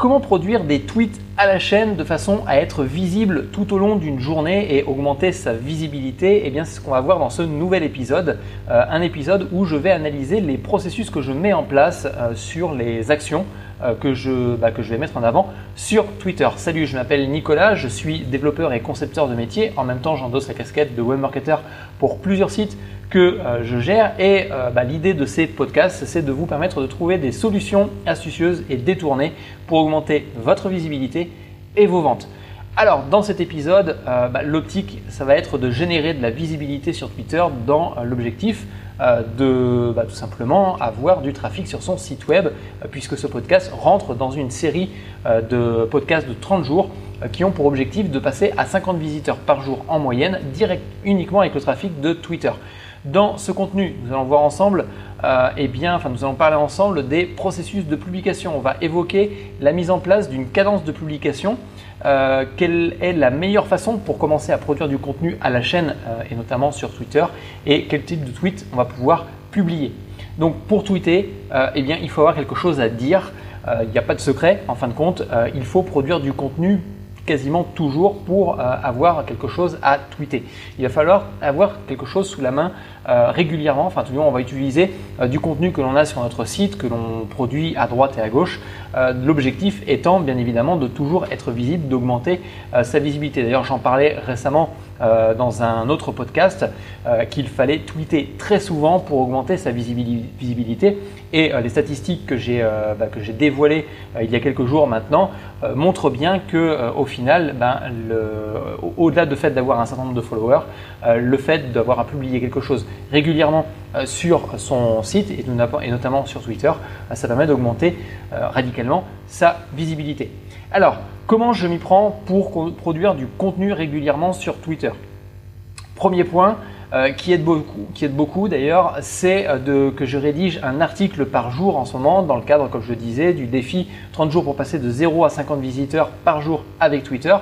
Comment produire des tweets à la chaîne de façon à être visible tout au long d'une journée et augmenter sa visibilité? Eh bien, c'est ce qu'on va voir dans ce nouvel épisode. Euh, un épisode où je vais analyser les processus que je mets en place euh, sur les actions que, je, bah, que je vais mettre en avant sur Twitter. Salut, je m'appelle Nicolas, je suis développeur et concepteur de métier. En même temps, j'endosse la casquette de webmarketer pour plusieurs sites que euh, je gère. Et euh, bah, l'idée de ces podcasts, c'est de vous permettre de trouver des solutions astucieuses et détournées pour augmenter votre visibilité et vos ventes. Alors, dans cet épisode, euh, bah, l'optique, ça va être de générer de la visibilité sur Twitter dans l'objectif de bah, tout simplement avoir du trafic sur son site web, puisque ce podcast rentre dans une série de podcasts de 30 jours qui ont pour objectif de passer à 50 visiteurs par jour en moyenne, direct uniquement avec le trafic de Twitter. Dans ce contenu, nous allons voir ensemble, euh, eh bien, enfin, nous allons parler ensemble des processus de publication. On va évoquer la mise en place d'une cadence de publication. Euh, quelle est la meilleure façon pour commencer à produire du contenu à la chaîne euh, et notamment sur Twitter et quel type de tweet on va pouvoir publier. Donc pour tweeter, eh bien, il faut avoir quelque chose à dire. Il n'y a pas de secret en fin de compte. il faut produire du contenu quasiment toujours pour euh, avoir quelque chose à tweeter. Il va falloir avoir quelque chose sous la main euh, régulièrement. Enfin, tout le monde, on va utiliser euh, du contenu que l'on a sur notre site, que l'on produit à droite et à gauche. L'objectif étant, bien évidemment, de toujours être visible, d'augmenter sa visibilité. D'ailleurs, j'en parlais récemment dans un autre podcast qu'il fallait tweeter très souvent pour augmenter sa visibilité. Et les statistiques que j'ai bah, dévoilées il y a quelques jours maintenant montrent bien que au final, ben, au-delà du fait d'avoir un certain nombre de followers, le fait d'avoir à publier quelque chose régulièrement euh, sur son site et, notamment sur Twitter, euh, ça permet d'augmenter euh, radicalement sa visibilité. Alors, comment je m'y prends pour produire du contenu régulièrement sur Twitter? Premier point, qui aide beaucoup, beaucoup d'ailleurs, c'est que je rédige un article par jour en ce moment dans le cadre, comme je le disais, du défi 30 jours pour passer de 0 à 50 visiteurs par jour avec Twitter.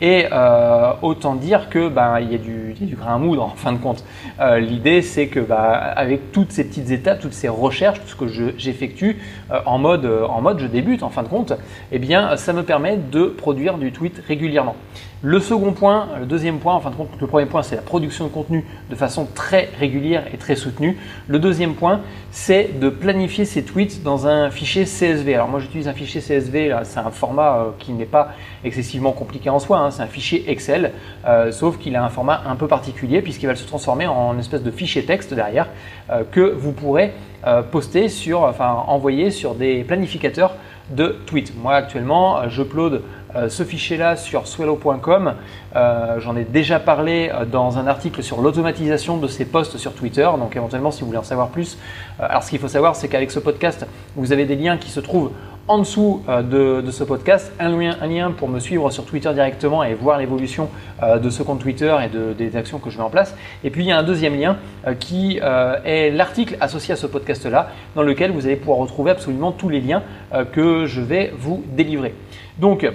Et euh, autant dire que bah, il y, a du, grain à moudre en fin de compte. Euh, L'idée c'est que bah, avec toutes ces petites étapes, toutes ces recherches, tout ce que j'effectue euh, en mode en mode je débute en fin de compte, eh bien ça me permet de produire du tweet régulièrement. Le second point, le deuxième point, en fin de compte, le premier point c'est la production de contenu de façon très régulière et très soutenue. Le deuxième point, c'est de planifier ses tweets dans un fichier CSV. Alors moi j'utilise un fichier CSV, c'est un format qui n'est pas excessivement compliqué en soi. Hein. c'est un fichier Excel, euh, sauf qu'il a un format un peu particulier puisqu'il va se transformer en espèce de fichier texte derrière euh, que vous pourrez euh, poster sur, enfin envoyer sur des planificateurs de tweets. Moi actuellement, j'upload ce fichier-là sur swello.com. J'en ai déjà parlé dans un article sur l'automatisation de ces posts sur Twitter. Donc éventuellement, si vous voulez en savoir plus, alors ce qu'il faut savoir, c'est qu'avec ce podcast, vous avez des liens qui se trouvent en dessous euh, de, ce podcast un lien, pour me suivre sur Twitter directement et voir l'évolution euh, de ce compte Twitter et de, des actions que je mets en place. Et puis il y a un deuxième lien euh, qui est l'article associé à ce podcast-là, dans lequel vous allez pouvoir retrouver absolument tous les liens que je vais vous délivrer. Donc,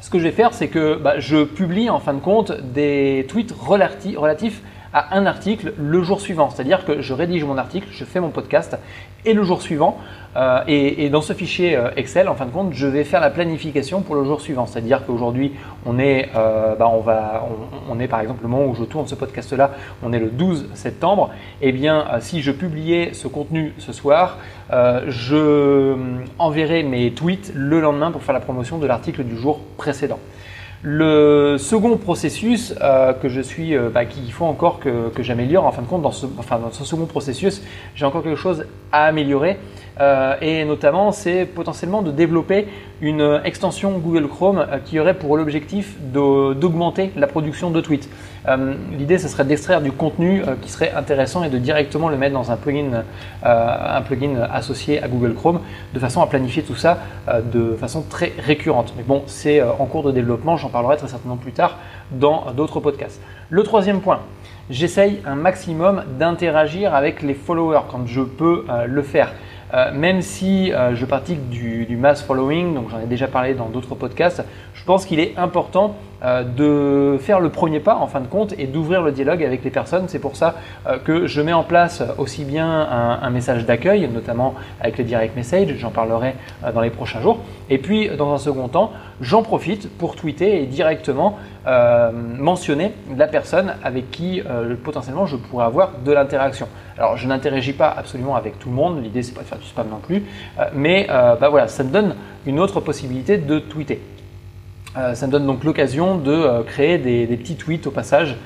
ce que je vais faire, c'est que bah, je publie en fin de compte des tweets relatifs à un article le jour suivant. C'est-à-dire que je rédige mon article, je fais mon podcast et le jour suivant, euh, et, dans ce fichier euh, Excel, en fin de compte, je vais faire la planification pour le jour suivant. C'est-à-dire qu'aujourd'hui, on est, euh, bah, on va, on, est par exemple le moment où je tourne ce podcast-là, on est le 12 septembre. Eh bien, si je publiais ce contenu ce soir, je enverrai mes tweets le lendemain pour faire la promotion de l'article du jour précédent. Le second processus euh, que je suis, euh, bah, qu'il faut encore que, que j'améliore, en fin de compte, dans ce, second processus, j'ai encore quelque chose à améliorer. Euh, et notamment, c'est potentiellement de développer une extension Google Chrome euh, qui aurait pour l'objectif d'augmenter la production de tweets. L'idée, ce serait d'extraire du contenu qui serait intéressant et de directement le mettre dans un plugin, un plugin associé à Google Chrome, de façon à planifier tout ça de façon très récurrente. Mais bon, c'est en cours de développement, parlerai très certainement plus tard dans d'autres podcasts. Le troisième point, j'essaye un maximum d'interagir avec les followers quand je peux le faire. Euh, même si euh, je pratique du, mass following, donc j'en ai déjà parlé dans d'autres podcasts, je pense qu'il est important de faire le premier pas en fin de compte et d'ouvrir le dialogue avec les personnes. C'est pour ça que je mets en place aussi bien un, message d'accueil, notamment avec les direct messages, j'en parlerai dans les prochains jours. Et puis dans un second temps, j'en profite pour tweeter et directement mentionner la personne avec qui potentiellement je pourrais avoir de l'interaction. Alors je n'interagis pas absolument avec tout le monde, l'idée c'est pas de faire du spam non plus, euh, mais euh, bah voilà, ça me donne une autre possibilité de tweeter. Euh, ça me donne donc l'occasion de créer des, petits tweets au passage,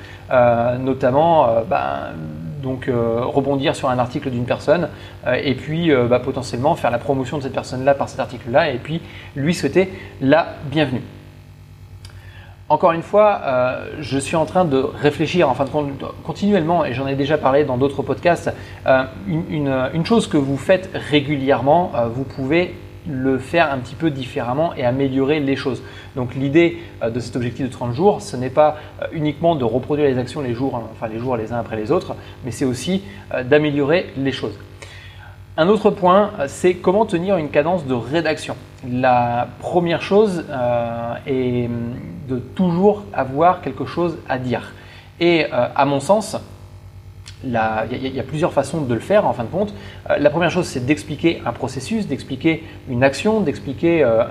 notamment bah, donc rebondir sur un article d'une personne et puis bah, potentiellement faire la promotion de cette personne-là par cet article-là et puis lui souhaiter la bienvenue. Encore une fois, euh, je suis en train de réfléchir, enfin continuellement, et j'en ai déjà parlé dans d'autres podcasts, euh, une, chose que vous faites régulièrement, euh, vous pouvez le faire un petit peu différemment et améliorer les choses. Donc l'idée de cet objectif de 30 jours, ce n'est pas uniquement de reproduire les actions les jours, enfin les jours les uns après les autres, mais c'est aussi d'améliorer les choses. Un autre point, c'est comment tenir une cadence de rédaction. La première chose est de toujours avoir quelque chose à dire. Et euh, à mon sens, il y, a plusieurs façons de le faire en fin de compte. Euh, la première chose, c'est d'expliquer un processus, d'expliquer une action, d'expliquer euh,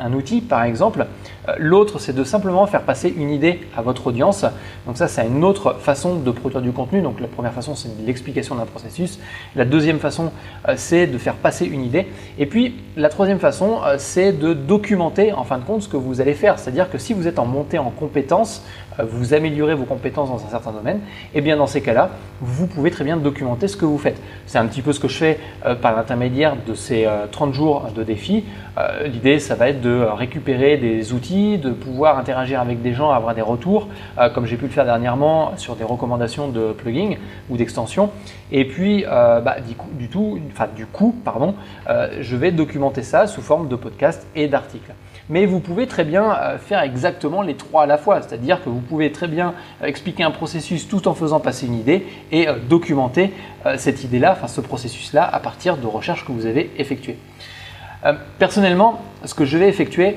un, outil, par exemple. Euh, l'autre, c'est de simplement faire passer une idée à votre audience. Donc ça, c'est une autre façon de produire du contenu. Donc la première façon, c'est l'explication d'un processus. La deuxième façon, c'est de faire passer une idée. Et puis, la troisième façon, c'est de documenter en fin de compte ce que vous allez faire. C'est-à-dire que si vous êtes en montée en compétences, vous améliorez vos compétences dans un certain domaine, et eh bien dans ces cas-là, vous pouvez très bien documenter ce que vous faites. C'est un petit peu ce que je fais euh, par l'intermédiaire de ces 30 euh, jours de défi. Euh, l'idée, ça va être de récupérer des outils, de pouvoir interagir avec des gens, avoir des retours, comme j'ai pu le faire dernièrement sur des recommandations de plugins ou d'extensions. Et puis, bah, du, coup, du coup, pardon, je vais documenter ça sous forme de podcast et d'articles mais vous pouvez très bien euh, faire exactement les trois à la fois, c'est-à-dire que vous pouvez très bien euh, expliquer un processus tout en faisant passer une idée et euh, documenter cette idée-là, enfin ce processus-là, à partir de recherches que vous avez effectuées. Personnellement, ce que je vais effectuer,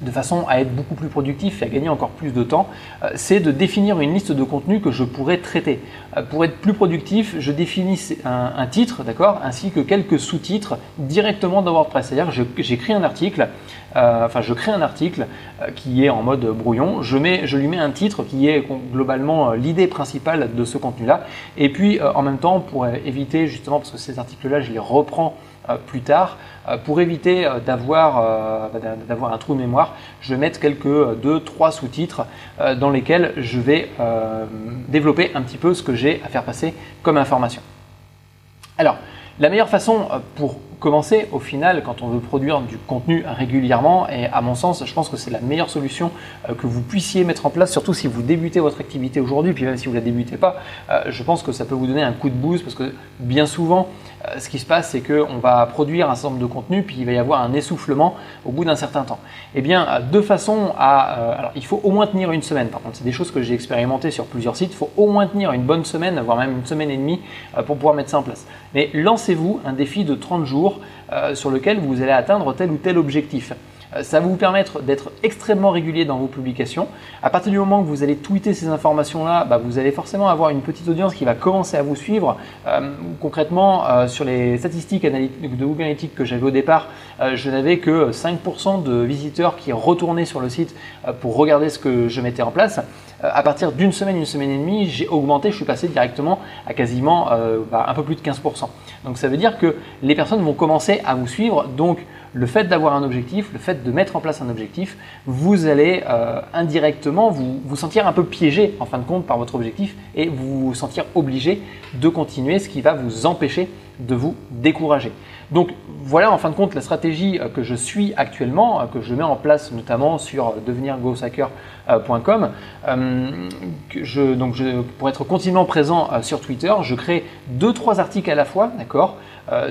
de façon à être beaucoup plus productif et à gagner encore plus de temps, euh, c'est de définir une liste de contenus que je pourrais traiter. Euh, pour être plus productif, je définis un, titre, d'accord, ainsi que quelques sous-titres directement dans WordPress. C'est-à-dire que j'écris un article, euh, enfin je crée un article qui est en mode brouillon, je, mets, je lui mets un titre qui est globalement l'idée principale de ce contenu-là, et puis en même temps pour éviter justement, parce que ces articles-là, je les reprends plus tard, euh, pour éviter euh, euh, bah, d'avoir un trou de mémoire, je vais mettre quelques deux, trois sous-titres dans lesquels je vais développer un petit peu ce que j'ai à faire passer comme information. Alors, la meilleure façon pour commencer au final quand on veut produire du contenu régulièrement et à mon sens je pense que c'est la meilleure solution que vous puissiez mettre en place surtout si vous débutez votre activité aujourd'hui puis même si vous la débutez pas je pense que ça peut vous donner un coup de boost parce que bien souvent euh, ce qui se passe, c'est qu'on va produire un certain nombre de contenus, puis il va y avoir un essoufflement au bout d'un certain temps. Eh bien, euh, de façon à... Euh, alors, il faut au moins tenir une semaine, par contre, c'est des choses que j'ai expérimentées sur plusieurs sites, il faut au moins tenir une bonne semaine, voire même une semaine et demie, pour pouvoir mettre ça en place. Mais lancez-vous un défi de 30 jours sur lequel vous allez atteindre tel ou tel objectif. Euh, ça va vous permettre d'être extrêmement régulier dans vos publications. À partir du moment que vous allez tweeter ces informations-là, bah, vous allez forcément avoir une petite audience qui va commencer à vous suivre. Euh, concrètement, euh, sur les statistiques de Google Analytics que j'avais au départ, je n'avais que 5% de visiteurs qui retournaient sur le site pour regarder ce que je mettais en place. à partir d'une semaine, une semaine et demie, j'ai augmenté, je suis passé directement à quasiment bah, un peu plus de 15%. Donc ça veut dire que les personnes vont commencer à vous suivre. Le fait d'avoir un objectif, le fait de mettre en place un objectif, vous allez euh, indirectement vous, sentir un peu piégé en fin de compte par votre objectif et vous vous sentir obligé de continuer, ce qui va vous empêcher de vous décourager. Donc voilà en fin de compte la stratégie euh, que je suis actuellement, euh, que je mets en place notamment sur devenirgoshacker.com. donc pour être continuellement présent sur Twitter, je crée deux trois articles à la fois, d'accord,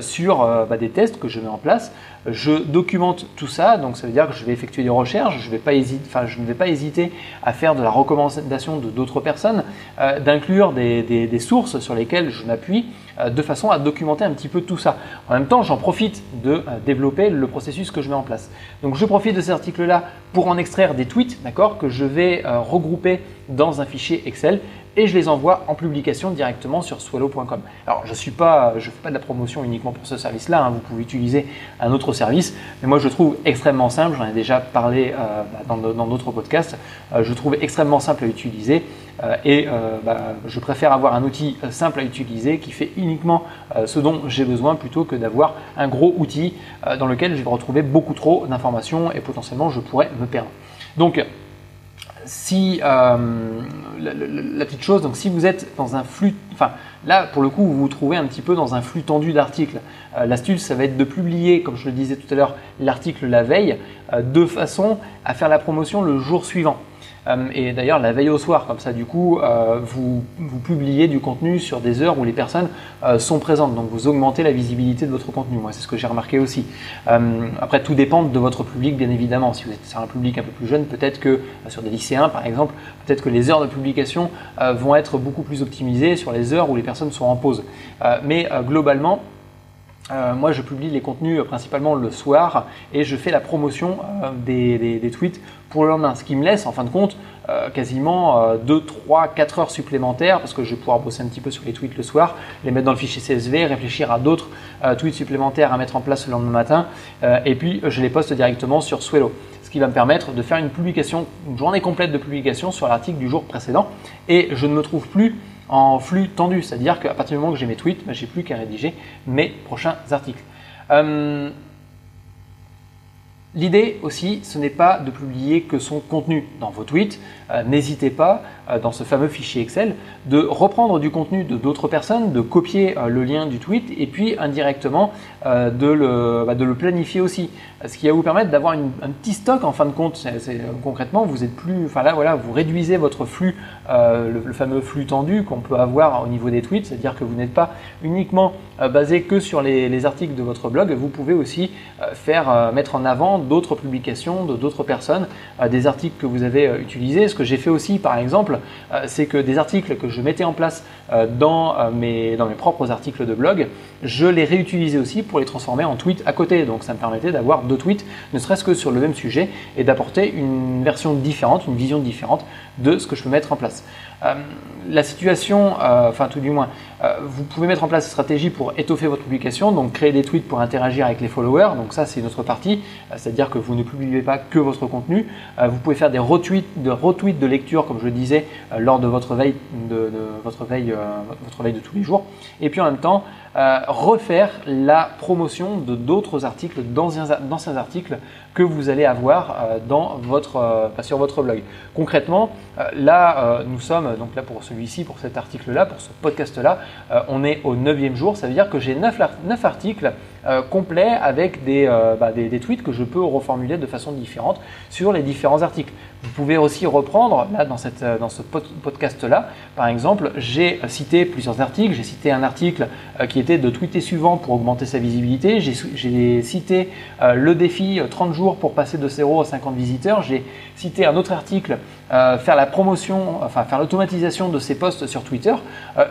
sur bah, des tests que je mets en place. Je documente tout ça, donc ça veut dire que je vais effectuer des recherches, je, ne vais pas hésiter à faire de la recommandation de d'autres personnes, d'inclure des, des, sources sur lesquelles je m'appuie de façon à documenter un petit peu tout ça. En même temps, j'en profite de développer le processus que je mets en place. Donc je profite de cet article-là pour en extraire des tweets, d'accord, que je vais regrouper dans un fichier Excel et je les envoie en publication directement sur swallow.com. Alors je ne pas, je fais pas de la promotion uniquement pour ce service-là, hein. vous pouvez utiliser un autre service, mais moi je trouve extrêmement simple, j'en ai déjà parlé euh, bah, dans d'autres podcasts, euh, je trouve extrêmement simple à utiliser euh, et bah, je préfère avoir un outil simple à utiliser qui fait uniquement ce dont j'ai besoin plutôt que d'avoir un gros outil dans lequel je vais retrouver beaucoup trop d'informations et potentiellement je pourrais me perdre. Donc si euh, la, petite chose, donc si vous êtes dans un flux, enfin là pour le coup vous vous trouvez un petit peu dans un flux tendu d'articles. Euh, l'astuce ça va être de publier, comme je le disais tout à l'heure, l'article la veille euh, de façon à faire la promotion le jour suivant. Euh, et d'ailleurs, la veille au soir, comme ça, du coup, euh, vous, publiez du contenu sur des heures où les personnes euh, sont présentes. Donc, vous augmentez la visibilité de votre contenu. Moi, c'est ce que j'ai remarqué aussi. après, tout dépend de votre public, bien évidemment. Si vous êtes sur un public un peu plus jeune, peut-être que sur des lycéens, par exemple, peut-être que les heures de publication vont être beaucoup plus optimisées sur les heures où les personnes sont en pause. mais globalement, moi, je publie les contenus principalement le soir et je fais la promotion des, des, tweets pour le lendemain. Ce qui me laisse en fin de compte euh, quasiment 2, 3, 4 heures supplémentaires parce que je vais pouvoir bosser un petit peu sur les tweets le soir, les mettre dans le fichier CSV, réfléchir à d'autres euh, tweets supplémentaires à mettre en place le lendemain matin euh, et puis je les poste directement sur Swello. Ce qui va me permettre de faire une publication, une journée complète de publication sur l'article du jour précédent et je ne me trouve plus en flux tendu, c'est-à-dire qu'à partir du moment que j'ai mes tweets, ben, j'ai plus qu'à rédiger mes prochains articles. L'idée aussi, ce n'est pas de publier que son contenu dans vos tweets. Euh, n'hésitez pas, euh, dans ce fameux fichier Excel, de reprendre du contenu de d'autres personnes, de copier euh, le lien du tweet et puis indirectement de, le, bah, de, le, planifier aussi. Ce qui va vous permettre d'avoir un petit stock en fin de compte. concrètement, vous êtes plus, enfin là, voilà, vous réduisez votre flux, le, fameux flux tendu qu'on peut avoir au niveau des tweets, c'est-à-dire que vous n'êtes pas uniquement basé que sur les, les, articles de votre blog, vous pouvez aussi faire mettre en avant d'autres publications de d'autres personnes, euh, des articles que vous avez euh, utilisés. Ce que j'ai fait aussi, par exemple, euh, c'est que des articles que je mettais en place dans mes, dans mes propres articles de blog, je les réutilisais aussi pour les transformer en tweets à côté. Donc ça me permettait d'avoir deux tweets, ne serait-ce que sur le même sujet, et d'apporter une version différente, une vision différente de ce que je peux mettre en place. la situation, enfin tout du moins, vous pouvez mettre en place une stratégie pour étoffer votre publication, donc créer des tweets pour interagir avec les followers, donc ça c'est une autre partie, c'est-à-dire que vous ne publiez pas que votre contenu. Euh, vous pouvez faire des retweets de, de lecture, comme je le disais, euh, lors de votre veille de, votre veille, euh, votre veille de tous les jours. Et puis en même temps, refaire la promotion de d'autres articles, d'anciens articles que vous allez avoir dans votre, sur votre blog. Concrètement, là, nous sommes, donc là pour celui-ci, pour cet article-là, pour ce podcast-là, on est au neuvième jour. Ça veut dire que j'ai 9, 9 articles euh, complet avec euh, bah, des, des, tweets que je peux reformuler de façon différente sur les différents articles. Vous pouvez aussi reprendre, là dans, cette, euh, dans ce podcast-là, par exemple, j'ai cité plusieurs articles. J'ai cité un article qui était de tweeter suivant pour augmenter sa visibilité. J'ai cité le défi 30 jours pour passer de 0 à 50 visiteurs. J'ai cité un autre article, faire la promotion, enfin faire l'automatisation de ces posts sur Twitter.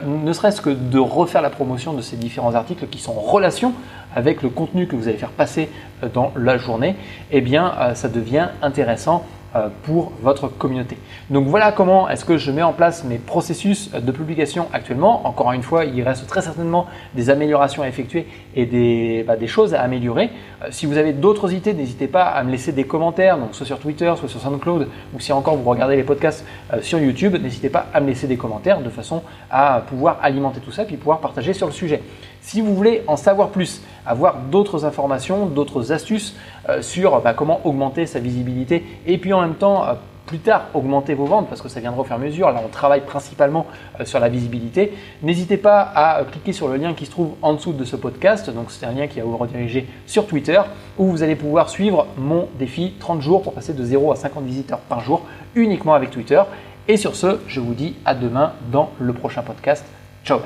ne serait-ce que de refaire la promotion de ces différents articles qui sont en relation avec le contenu que vous allez faire passer euh, dans la journée, eh bien euh, ça devient intéressant euh, pour votre communauté. Donc voilà comment est-ce que je mets en place mes processus de publication actuellement. Encore une fois, il reste très certainement des améliorations à effectuer et des, bah, choses à améliorer. si vous avez d'autres idées, n'hésitez pas à me laisser des commentaires, donc soit sur Twitter, soit sur SoundCloud, ou si encore vous regardez les podcasts sur YouTube, n'hésitez pas à me laisser des commentaires de façon à pouvoir alimenter tout ça et puis pouvoir partager sur le sujet. Si vous voulez en savoir plus, avoir d'autres informations, d'autres astuces euh, sur bah, comment augmenter sa visibilité et puis en même temps euh, plus tard augmenter vos ventes parce que ça viendra au fur à mesure. Là, on travaille principalement euh, sur la visibilité. N'hésitez pas à cliquer sur le lien qui se trouve en dessous de ce podcast. Donc, c'est un lien qui va vous rediriger sur Twitter où vous allez pouvoir suivre mon défi 30 jours pour passer de 0 à 50 visiteurs par jour uniquement avec Twitter. Et sur ce, je vous dis à demain dans le prochain podcast. Ciao